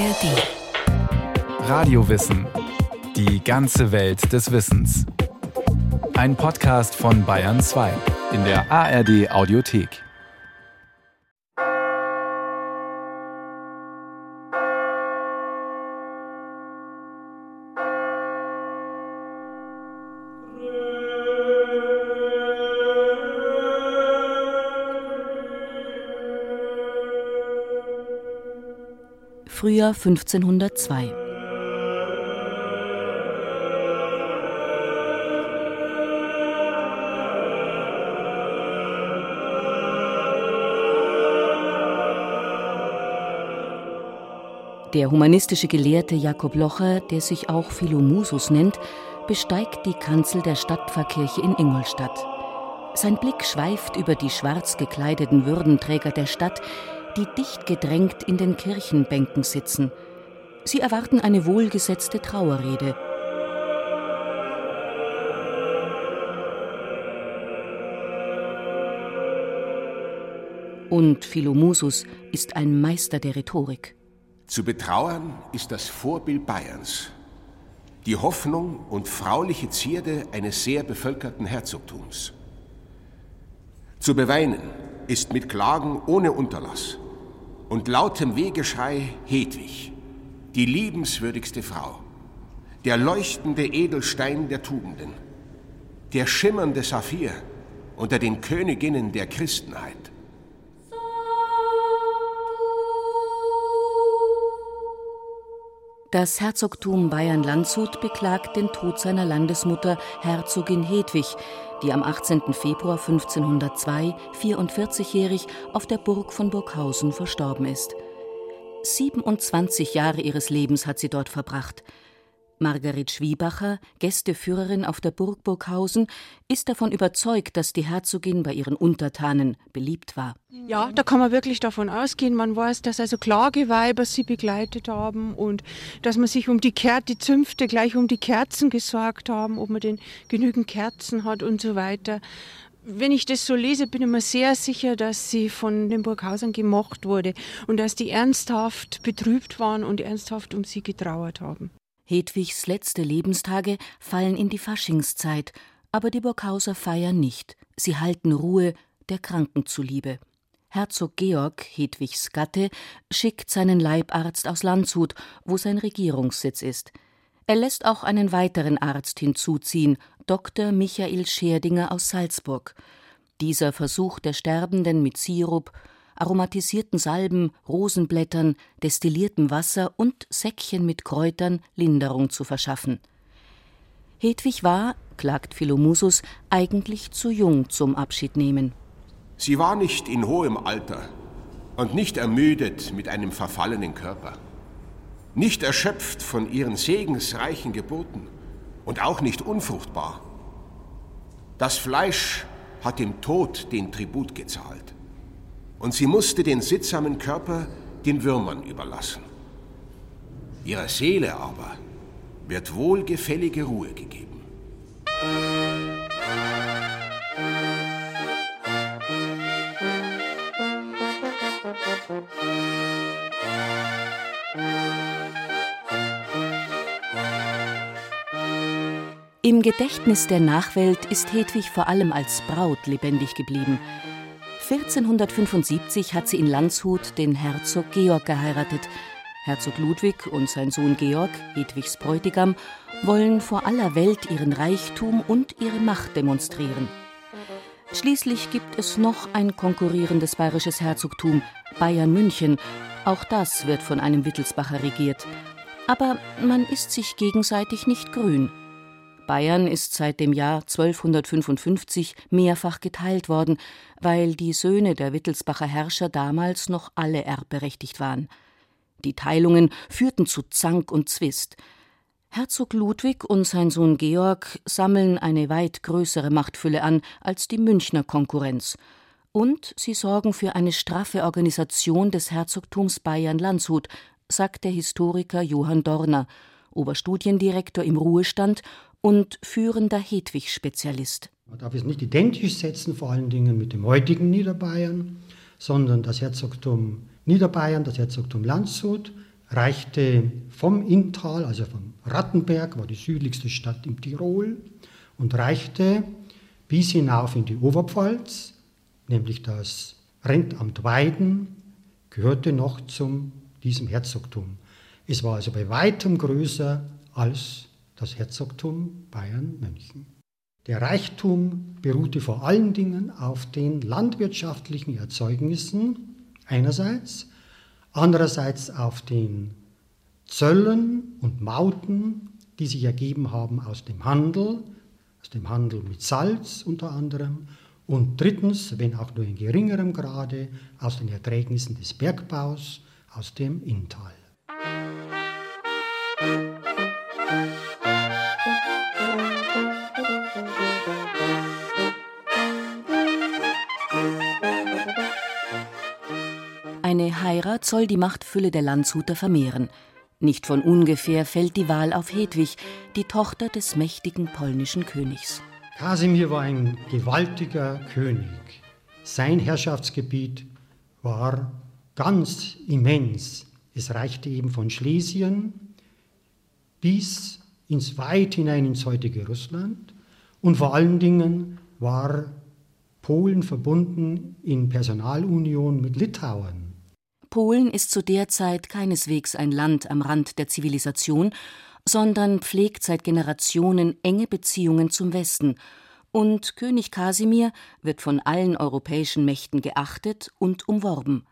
ARD. Radiowissen. Die ganze Welt des Wissens. Ein Podcast von Bayern 2 in der ARD Audiothek. Frühjahr 1502. Der humanistische Gelehrte Jakob Locher, der sich auch Philomusus nennt, besteigt die Kanzel der Stadtpfarrkirche in Ingolstadt. Sein Blick schweift über die schwarz gekleideten Würdenträger der Stadt, die dicht gedrängt in den Kirchenbänken sitzen. Sie erwarten eine wohlgesetzte Trauerrede. Und Philomusus ist ein Meister der Rhetorik. Zu betrauern ist das Vorbild Bayerns, die Hoffnung und frauliche Zierde eines sehr bevölkerten Herzogtums. Zu beweinen ist mit Klagen ohne Unterlass und lautem Wehgeschrei Hedwig, die liebenswürdigste Frau, der leuchtende Edelstein der Tugenden, der schimmernde Saphir unter den Königinnen der Christenheit. Das Herzogtum Bayern-Landshut beklagt den Tod seiner Landesmutter Herzogin Hedwig, die am 18. Februar 1502, 44-jährig, auf der Burg von Burghausen verstorben ist. 27 Jahre ihres Lebens hat sie dort verbracht. Margaret Schwiebacher, Gästeführerin auf der Burg Burghausen, ist davon überzeugt, dass die Herzogin bei ihren Untertanen beliebt war. Ja, da kann man wirklich davon ausgehen. Man weiß, dass also Klageweiber sie begleitet haben und dass man sich um die, Ker die Zünfte gleich um die Kerzen gesorgt haben, ob man denn genügend Kerzen hat und so weiter. Wenn ich das so lese, bin ich mir sehr sicher, dass sie von den Burghausern gemocht wurde und dass die ernsthaft betrübt waren und ernsthaft um sie getrauert haben. Hedwigs letzte Lebenstage fallen in die Faschingszeit, aber die Burghauser feiern nicht. Sie halten Ruhe der Kranken zuliebe. Herzog Georg, Hedwigs Gatte, schickt seinen Leibarzt aus Landshut, wo sein Regierungssitz ist. Er lässt auch einen weiteren Arzt hinzuziehen, Dr. Michael Scherdinger aus Salzburg. Dieser versucht der Sterbenden mit Sirup, aromatisierten Salben, Rosenblättern, destilliertem Wasser und Säckchen mit Kräutern Linderung zu verschaffen. Hedwig war, klagt Philomusus, eigentlich zu jung zum Abschiednehmen. Sie war nicht in hohem Alter und nicht ermüdet mit einem verfallenen Körper, nicht erschöpft von ihren segensreichen Geboten und auch nicht unfruchtbar. Das Fleisch hat dem Tod den Tribut gezahlt und sie musste den sittsamen Körper den Würmern überlassen. Ihrer Seele aber wird wohlgefällige Ruhe gegeben. Im Gedächtnis der Nachwelt ist Hedwig vor allem als Braut lebendig geblieben. 1475 hat sie in Landshut den Herzog Georg geheiratet. Herzog Ludwig und sein Sohn Georg, Hedwigs Bräutigam, wollen vor aller Welt ihren Reichtum und ihre Macht demonstrieren. Schließlich gibt es noch ein konkurrierendes bayerisches Herzogtum, Bayern München. Auch das wird von einem Wittelsbacher regiert. Aber man ist sich gegenseitig nicht grün. Bayern ist seit dem Jahr 1255 mehrfach geteilt worden, weil die Söhne der Wittelsbacher Herrscher damals noch alle erbberechtigt waren. Die Teilungen führten zu Zank und Zwist. Herzog Ludwig und sein Sohn Georg sammeln eine weit größere Machtfülle an als die Münchner Konkurrenz. Und sie sorgen für eine straffe Organisation des Herzogtums Bayern-Landshut, sagt der Historiker Johann Dorner, Oberstudiendirektor im Ruhestand und führender Hedwig-Spezialist. Man darf es nicht identisch setzen, vor allen Dingen mit dem heutigen Niederbayern, sondern das Herzogtum Niederbayern, das Herzogtum Landshut, reichte vom Inntal, also vom Rattenberg, war die südlichste Stadt im Tirol, und reichte bis hinauf in die Oberpfalz, nämlich das Rentamt Weiden, gehörte noch zu diesem Herzogtum. Es war also bei weitem größer als das Herzogtum Bayern-München. Der Reichtum beruhte vor allen Dingen auf den landwirtschaftlichen Erzeugnissen einerseits, andererseits auf den Zöllen und Mauten, die sich ergeben haben aus dem Handel, aus dem Handel mit Salz unter anderem, und drittens, wenn auch nur in geringerem Grade, aus den Erträgnissen des Bergbaus aus dem Inntal. Heirat soll die Machtfülle der Landshuter vermehren. Nicht von ungefähr fällt die Wahl auf Hedwig, die Tochter des mächtigen polnischen Königs. Kasimir war ein gewaltiger König. Sein Herrschaftsgebiet war ganz immens. Es reichte eben von Schlesien bis ins weit hinein ins heutige Russland und vor allen Dingen war Polen verbunden in Personalunion mit Litauen. Polen ist zu der Zeit keineswegs ein Land am Rand der Zivilisation, sondern pflegt seit Generationen enge Beziehungen zum Westen, und König Kasimir wird von allen europäischen Mächten geachtet und umworben.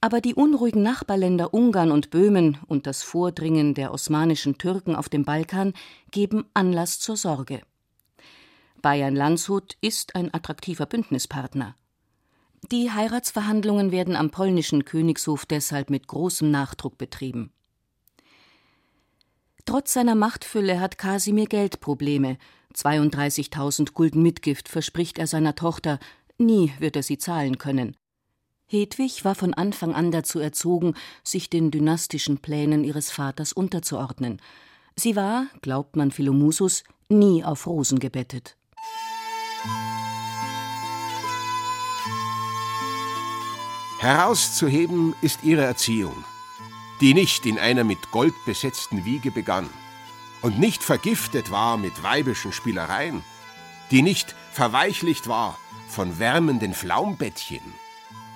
Aber die unruhigen Nachbarländer Ungarn und Böhmen und das Vordringen der osmanischen Türken auf dem Balkan geben Anlass zur Sorge. Bayern Landshut ist ein attraktiver Bündnispartner. Die Heiratsverhandlungen werden am polnischen Königshof deshalb mit großem Nachdruck betrieben. Trotz seiner Machtfülle hat Kasimir Geldprobleme. 32.000 Gulden Mitgift verspricht er seiner Tochter, nie wird er sie zahlen können. Hedwig war von Anfang an dazu erzogen, sich den dynastischen Plänen ihres Vaters unterzuordnen. Sie war, glaubt man Philomusus, nie auf Rosen gebettet. Herauszuheben ist ihre Erziehung, die nicht in einer mit Gold besetzten Wiege begann und nicht vergiftet war mit weibischen Spielereien, die nicht verweichlicht war von wärmenden Flaumbettchen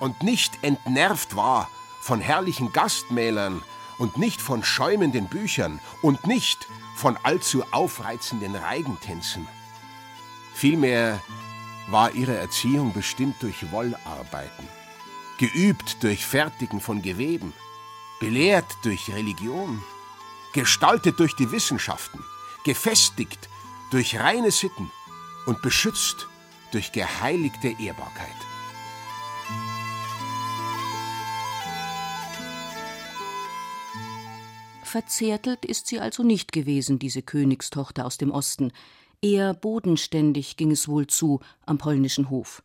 und nicht entnervt war von herrlichen Gastmälern und nicht von schäumenden Büchern und nicht von allzu aufreizenden Reigentänzen. Vielmehr war ihre Erziehung bestimmt durch Wollarbeiten geübt durch Fertigen von Geweben, belehrt durch Religion, gestaltet durch die Wissenschaften, gefestigt durch reine Sitten und beschützt durch geheiligte Ehrbarkeit. Verzärtelt ist sie also nicht gewesen, diese Königstochter aus dem Osten. Eher bodenständig ging es wohl zu am polnischen Hof.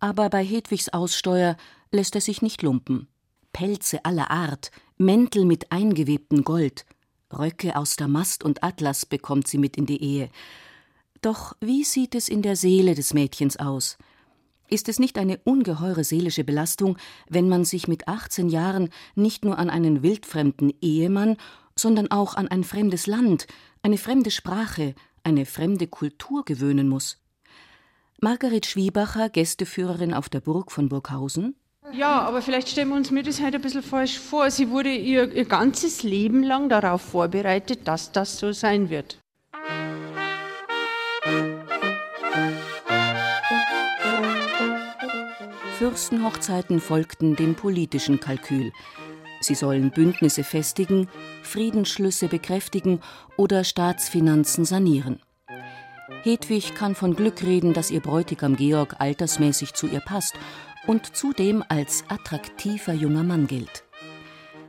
Aber bei Hedwigs Aussteuer lässt er sich nicht lumpen. Pelze aller Art, Mäntel mit eingewebtem Gold, Röcke aus Damast und Atlas bekommt sie mit in die Ehe. Doch wie sieht es in der Seele des Mädchens aus? Ist es nicht eine ungeheure seelische Belastung, wenn man sich mit 18 Jahren nicht nur an einen wildfremden Ehemann, sondern auch an ein fremdes Land, eine fremde Sprache, eine fremde Kultur gewöhnen muss? Margaret Schwiebacher, Gästeführerin auf der Burg von Burghausen, ja, aber vielleicht stellen wir uns mir das halt ein bisschen falsch vor. Sie wurde ihr, ihr ganzes Leben lang darauf vorbereitet, dass das so sein wird. Fürstenhochzeiten folgten dem politischen Kalkül. Sie sollen Bündnisse festigen, Friedensschlüsse bekräftigen oder Staatsfinanzen sanieren. Hedwig kann von Glück reden, dass ihr Bräutigam Georg altersmäßig zu ihr passt und zudem als attraktiver junger Mann gilt.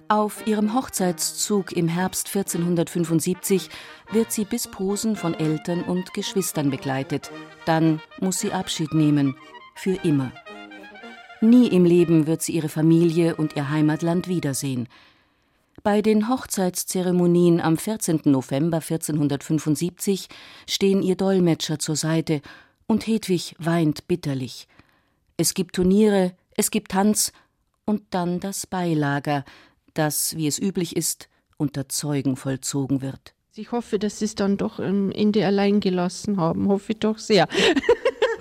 Auf ihrem Hochzeitszug im Herbst 1475 wird sie bis Posen von Eltern und Geschwistern begleitet. Dann muss sie Abschied nehmen, für immer. Nie im Leben wird sie ihre Familie und ihr Heimatland wiedersehen. Bei den Hochzeitszeremonien am 14. November 1475 stehen ihr Dolmetscher zur Seite und Hedwig weint bitterlich. Es gibt Turniere, es gibt Tanz und dann das Beilager, das, wie es üblich ist, unter Zeugen vollzogen wird. Ich hoffe, dass Sie es dann doch am Ende allein gelassen haben. Hoffe ich doch sehr.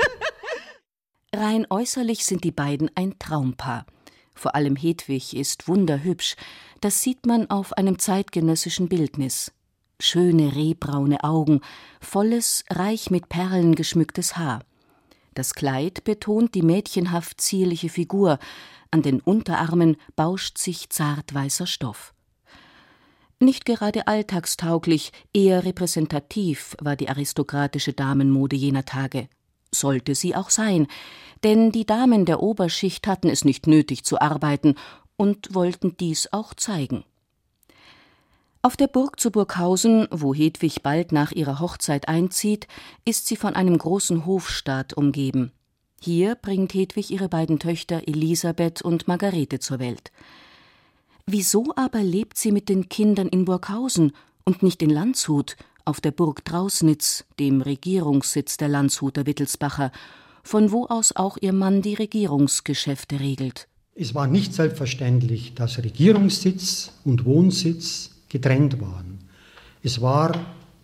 Rein äußerlich sind die beiden ein Traumpaar. Vor allem Hedwig ist wunderhübsch. Das sieht man auf einem zeitgenössischen Bildnis. Schöne rehbraune Augen, volles, reich mit Perlen geschmücktes Haar. Das Kleid betont die mädchenhaft zierliche Figur, an den Unterarmen bauscht sich zart weißer Stoff. Nicht gerade alltagstauglich, eher repräsentativ war die aristokratische Damenmode jener Tage. Sollte sie auch sein, denn die Damen der Oberschicht hatten es nicht nötig zu arbeiten und wollten dies auch zeigen. Auf der Burg zu Burghausen, wo Hedwig bald nach ihrer Hochzeit einzieht, ist sie von einem großen Hofstaat umgeben. Hier bringt Hedwig ihre beiden Töchter Elisabeth und Margarete zur Welt. Wieso aber lebt sie mit den Kindern in Burghausen und nicht in Landshut, auf der Burg Drausnitz, dem Regierungssitz der Landshuter Wittelsbacher, von wo aus auch ihr Mann die Regierungsgeschäfte regelt? Es war nicht selbstverständlich, dass Regierungssitz und Wohnsitz getrennt waren. Es war,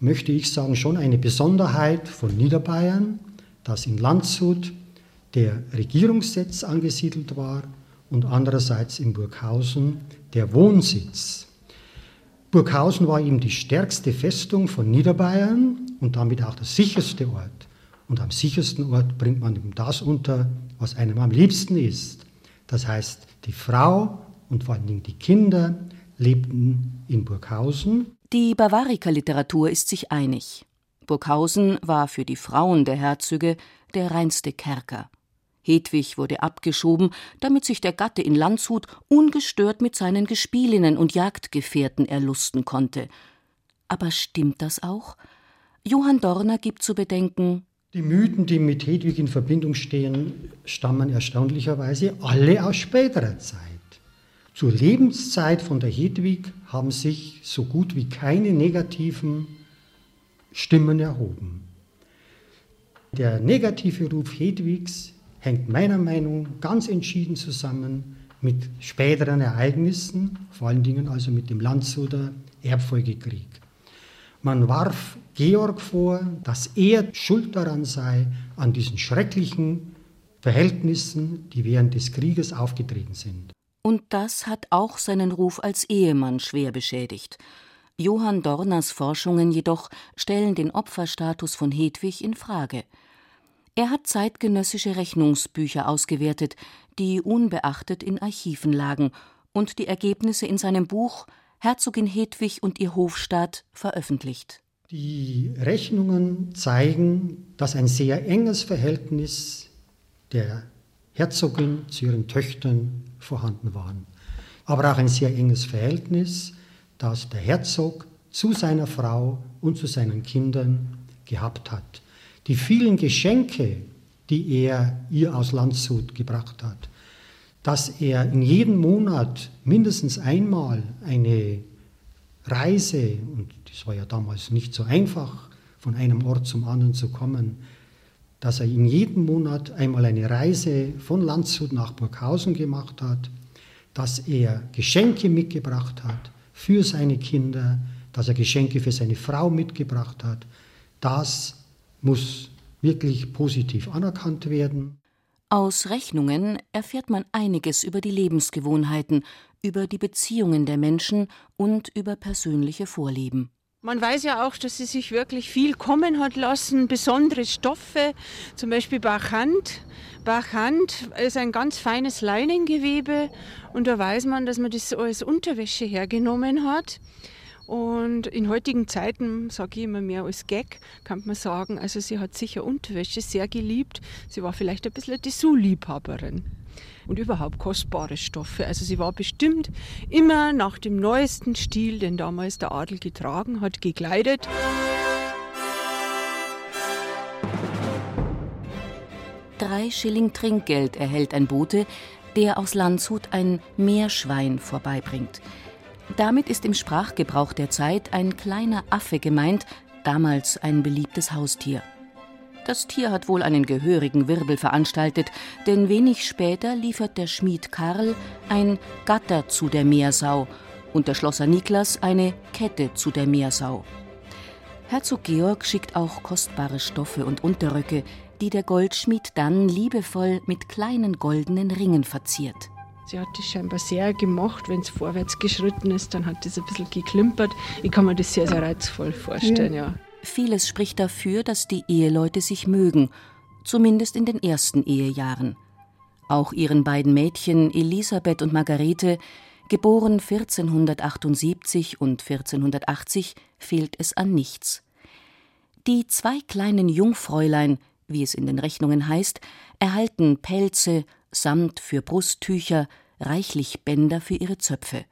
möchte ich sagen, schon eine Besonderheit von Niederbayern, dass in Landshut der Regierungssitz angesiedelt war und andererseits in Burghausen der Wohnsitz. Burghausen war eben die stärkste Festung von Niederbayern und damit auch der sicherste Ort. Und am sichersten Ort bringt man eben das unter, was einem am liebsten ist. Das heißt, die Frau und vor allen Dingen die Kinder lebten in Burghausen. Die Bavariker-Literatur ist sich einig. Burghausen war für die Frauen der Herzöge der reinste Kerker. Hedwig wurde abgeschoben, damit sich der Gatte in Landshut ungestört mit seinen Gespielinnen und Jagdgefährten erlusten konnte. Aber stimmt das auch? Johann Dorner gibt zu bedenken, die Mythen, die mit Hedwig in Verbindung stehen, stammen erstaunlicherweise alle aus späterer Zeit. Zur Lebenszeit von der Hedwig haben sich so gut wie keine negativen Stimmen erhoben. Der negative Ruf Hedwigs hängt meiner Meinung nach ganz entschieden zusammen mit späteren Ereignissen, vor allen Dingen also mit dem Landshuter Erbfolgekrieg. Man warf Georg vor, dass er schuld daran sei, an diesen schrecklichen Verhältnissen, die während des Krieges aufgetreten sind. Und das hat auch seinen Ruf als Ehemann schwer beschädigt. Johann Dorners Forschungen jedoch stellen den Opferstatus von Hedwig in Frage. Er hat zeitgenössische Rechnungsbücher ausgewertet, die unbeachtet in Archiven lagen und die Ergebnisse in seinem Buch Herzogin Hedwig und ihr Hofstaat veröffentlicht. Die Rechnungen zeigen, dass ein sehr enges Verhältnis der Herzogin zu ihren Töchtern vorhanden war. Aber auch ein sehr enges Verhältnis, das der Herzog zu seiner Frau und zu seinen Kindern gehabt hat die vielen Geschenke, die er ihr aus Landshut gebracht hat, dass er in jedem Monat mindestens einmal eine Reise, und das war ja damals nicht so einfach, von einem Ort zum anderen zu kommen, dass er in jedem Monat einmal eine Reise von Landshut nach Burghausen gemacht hat, dass er Geschenke mitgebracht hat für seine Kinder, dass er Geschenke für seine Frau mitgebracht hat, das muss wirklich positiv anerkannt werden. Aus Rechnungen erfährt man einiges über die Lebensgewohnheiten, über die Beziehungen der Menschen und über persönliche Vorlieben. Man weiß ja auch, dass sie sich wirklich viel kommen hat lassen, besondere Stoffe, zum Beispiel Bachand. Bachand ist ein ganz feines Leinengewebe und da weiß man, dass man das als Unterwäsche hergenommen hat. Und in heutigen Zeiten, sage ich immer mehr als Gag, kann man sagen, also sie hat sicher Unterwäsche sehr geliebt. Sie war vielleicht ein bisschen eine Dessous-Liebhaberin. Und überhaupt kostbare Stoffe. Also sie war bestimmt immer nach dem neuesten Stil, den damals der Adel getragen hat, gekleidet. Drei Schilling Trinkgeld erhält ein Bote, der aus Landshut ein Meerschwein vorbeibringt. Damit ist im Sprachgebrauch der Zeit ein kleiner Affe gemeint, damals ein beliebtes Haustier. Das Tier hat wohl einen gehörigen Wirbel veranstaltet, denn wenig später liefert der Schmied Karl ein Gatter zu der Meersau und der Schlosser Niklas eine Kette zu der Meersau. Herzog Georg schickt auch kostbare Stoffe und Unterröcke, die der Goldschmied dann liebevoll mit kleinen goldenen Ringen verziert. Sie hat das scheinbar sehr gemocht, wenn es vorwärts geschritten ist, dann hat das ein bisschen geklimpert. Ich kann mir das sehr, sehr reizvoll vorstellen, ja. ja. Vieles spricht dafür, dass die Eheleute sich mögen, zumindest in den ersten Ehejahren. Auch ihren beiden Mädchen Elisabeth und Margarete, geboren 1478 und 1480, fehlt es an nichts. Die zwei kleinen Jungfräulein, wie es in den Rechnungen heißt, erhalten Pelze, Samt für Brusttücher, reichlich Bänder für ihre Zöpfe.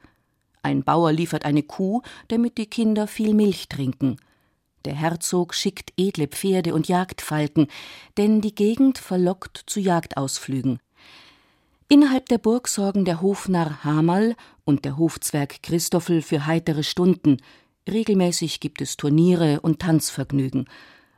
Ein Bauer liefert eine Kuh, damit die Kinder viel Milch trinken. Der Herzog schickt edle Pferde und Jagdfalken, denn die Gegend verlockt zu Jagdausflügen. Innerhalb der Burg sorgen der Hofnarr Hamal und der Hofzwerg Christoffel für heitere Stunden. Regelmäßig gibt es Turniere und Tanzvergnügen.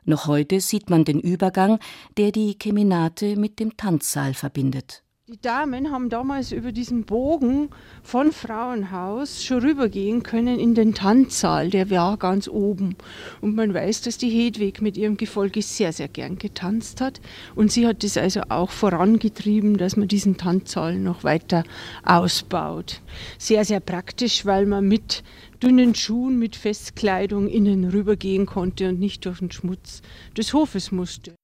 Noch heute sieht man den Übergang, der die Kemenate mit dem Tanzsaal verbindet. Die Damen haben damals über diesen Bogen von Frauenhaus schon rübergehen können in den Tanzsaal, der war ganz oben. Und man weiß, dass die Hedwig mit ihrem Gefolge sehr, sehr gern getanzt hat. Und sie hat das also auch vorangetrieben, dass man diesen Tanzsaal noch weiter ausbaut. Sehr, sehr praktisch, weil man mit dünnen Schuhen, mit Festkleidung innen rübergehen konnte und nicht durch den Schmutz des Hofes musste.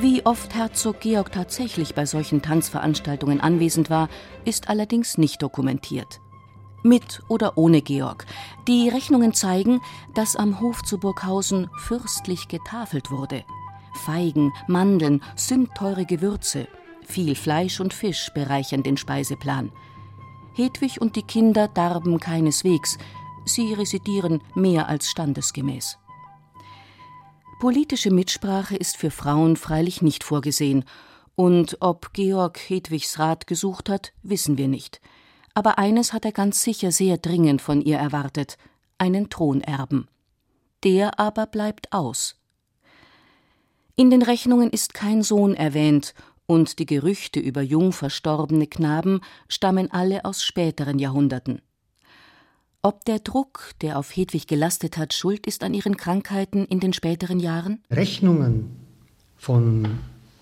Wie oft Herzog Georg tatsächlich bei solchen Tanzveranstaltungen anwesend war, ist allerdings nicht dokumentiert. Mit oder ohne Georg. Die Rechnungen zeigen, dass am Hof zu Burghausen fürstlich getafelt wurde. Feigen, Mandeln, sündteure Gewürze, viel Fleisch und Fisch bereichern den Speiseplan. Hedwig und die Kinder darben keineswegs, sie residieren mehr als standesgemäß. Politische Mitsprache ist für Frauen freilich nicht vorgesehen, und ob Georg Hedwigs Rat gesucht hat, wissen wir nicht. Aber eines hat er ganz sicher sehr dringend von ihr erwartet einen Thronerben. Der aber bleibt aus. In den Rechnungen ist kein Sohn erwähnt, und die Gerüchte über jung verstorbene Knaben stammen alle aus späteren Jahrhunderten. Ob der Druck, der auf Hedwig gelastet hat, schuld ist an ihren Krankheiten in den späteren Jahren? Rechnungen von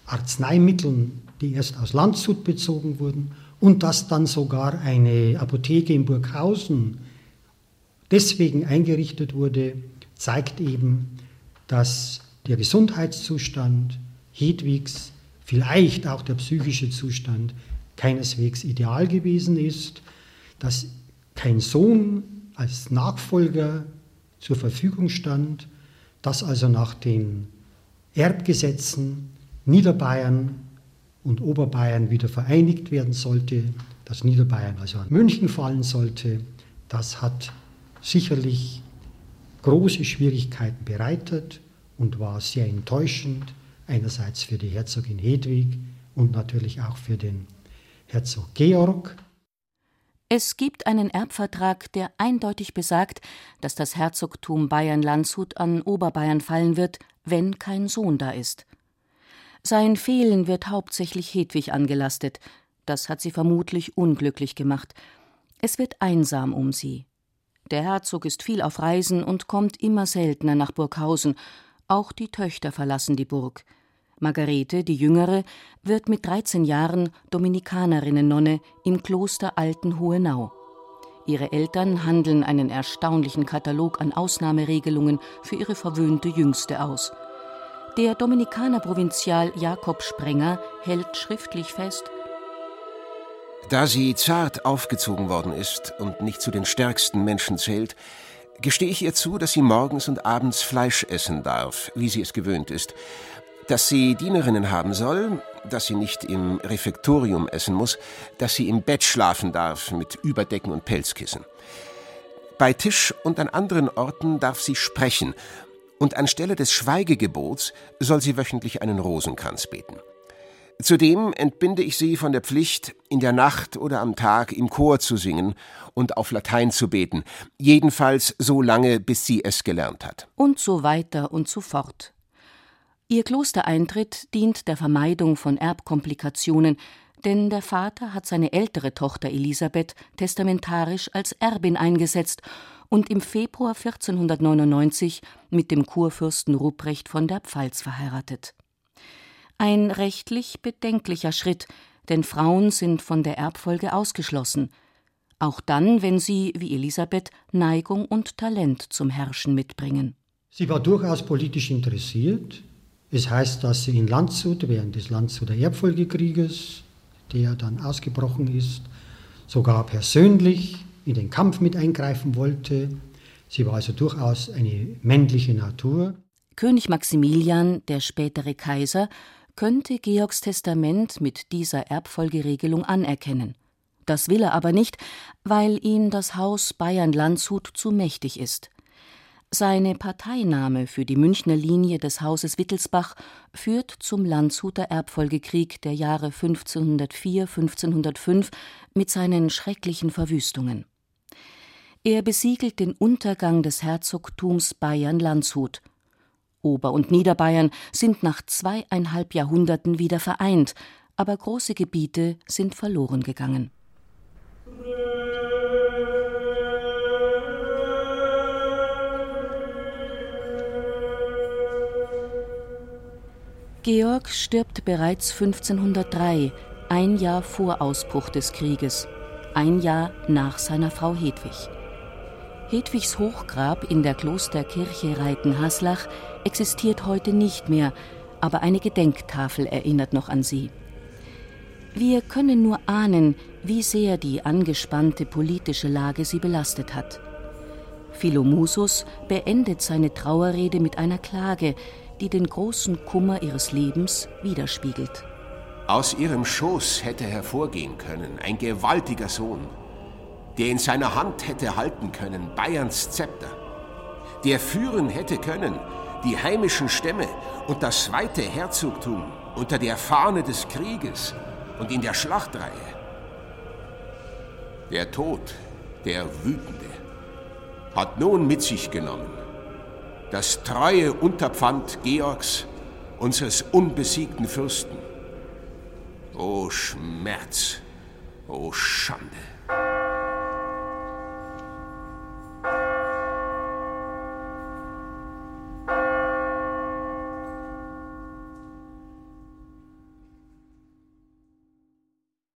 Arzneimitteln, die erst aus Landshut bezogen wurden und dass dann sogar eine Apotheke in Burghausen deswegen eingerichtet wurde, zeigt eben, dass der Gesundheitszustand Hedwigs, vielleicht auch der psychische Zustand, keineswegs ideal gewesen ist, dass kein Sohn als Nachfolger zur Verfügung stand, dass also nach den Erbgesetzen Niederbayern und Oberbayern wieder vereinigt werden sollte, dass Niederbayern also an München fallen sollte, das hat sicherlich große Schwierigkeiten bereitet und war sehr enttäuschend, einerseits für die Herzogin Hedwig und natürlich auch für den Herzog Georg. Es gibt einen Erbvertrag, der eindeutig besagt, dass das Herzogtum Bayern-Landshut an Oberbayern fallen wird, wenn kein Sohn da ist. Sein Fehlen wird hauptsächlich Hedwig angelastet. Das hat sie vermutlich unglücklich gemacht. Es wird einsam um sie. Der Herzog ist viel auf Reisen und kommt immer seltener nach Burghausen. Auch die Töchter verlassen die Burg. Margarete, die Jüngere, wird mit 13 Jahren Dominikanerinnennonne im Kloster Altenhohenau. Ihre Eltern handeln einen erstaunlichen Katalog an Ausnahmeregelungen für ihre verwöhnte Jüngste aus. Der Dominikanerprovinzial Jakob Sprenger hält schriftlich fest, da sie zart aufgezogen worden ist und nicht zu den stärksten Menschen zählt, gestehe ich ihr zu, dass sie morgens und abends Fleisch essen darf, wie sie es gewöhnt ist, dass sie Dienerinnen haben soll, dass sie nicht im Refektorium essen muss, dass sie im Bett schlafen darf mit Überdecken und Pelzkissen. Bei Tisch und an anderen Orten darf sie sprechen, und anstelle des Schweigegebots soll sie wöchentlich einen Rosenkranz beten. Zudem entbinde ich sie von der Pflicht, in der Nacht oder am Tag im Chor zu singen und auf Latein zu beten, jedenfalls so lange, bis sie es gelernt hat. Und so weiter und so fort. Ihr Klostereintritt dient der Vermeidung von Erbkomplikationen, denn der Vater hat seine ältere Tochter Elisabeth testamentarisch als Erbin eingesetzt und im Februar 1499 mit dem Kurfürsten Ruprecht von der Pfalz verheiratet. Ein rechtlich bedenklicher Schritt, denn Frauen sind von der Erbfolge ausgeschlossen, auch dann, wenn sie, wie Elisabeth, Neigung und Talent zum Herrschen mitbringen. Sie war durchaus politisch interessiert. Es heißt, dass sie in Landshut während des Landshuter Erbfolgekrieges, der dann ausgebrochen ist, sogar persönlich in den Kampf mit eingreifen wollte. Sie war also durchaus eine männliche Natur. König Maximilian, der spätere Kaiser, könnte Georgs Testament mit dieser Erbfolgeregelung anerkennen. Das will er aber nicht, weil ihm das Haus Bayern-Landshut zu mächtig ist. Seine Parteinahme für die Münchner Linie des Hauses Wittelsbach führt zum Landshuter Erbfolgekrieg der Jahre 1504-1505 mit seinen schrecklichen Verwüstungen. Er besiegelt den Untergang des Herzogtums Bayern-Landshut Ober- und Niederbayern sind nach zweieinhalb Jahrhunderten wieder vereint, aber große Gebiete sind verloren gegangen. Georg stirbt bereits 1503, ein Jahr vor Ausbruch des Krieges, ein Jahr nach seiner Frau Hedwig. Hedwigs Hochgrab in der Klosterkirche Reitenhaslach existiert heute nicht mehr, aber eine Gedenktafel erinnert noch an sie. Wir können nur ahnen, wie sehr die angespannte politische Lage sie belastet hat. Philomusus beendet seine Trauerrede mit einer Klage, die den großen Kummer ihres Lebens widerspiegelt. Aus ihrem Schoß hätte hervorgehen können ein gewaltiger Sohn, der in seiner Hand hätte halten können Bayerns Zepter, der führen hätte können die heimischen Stämme und das zweite Herzogtum unter der Fahne des Krieges und in der Schlachtreihe. Der Tod, der Wütende, hat nun mit sich genommen das treue Unterpfand Georgs, unseres unbesiegten Fürsten. O Schmerz, o Schande!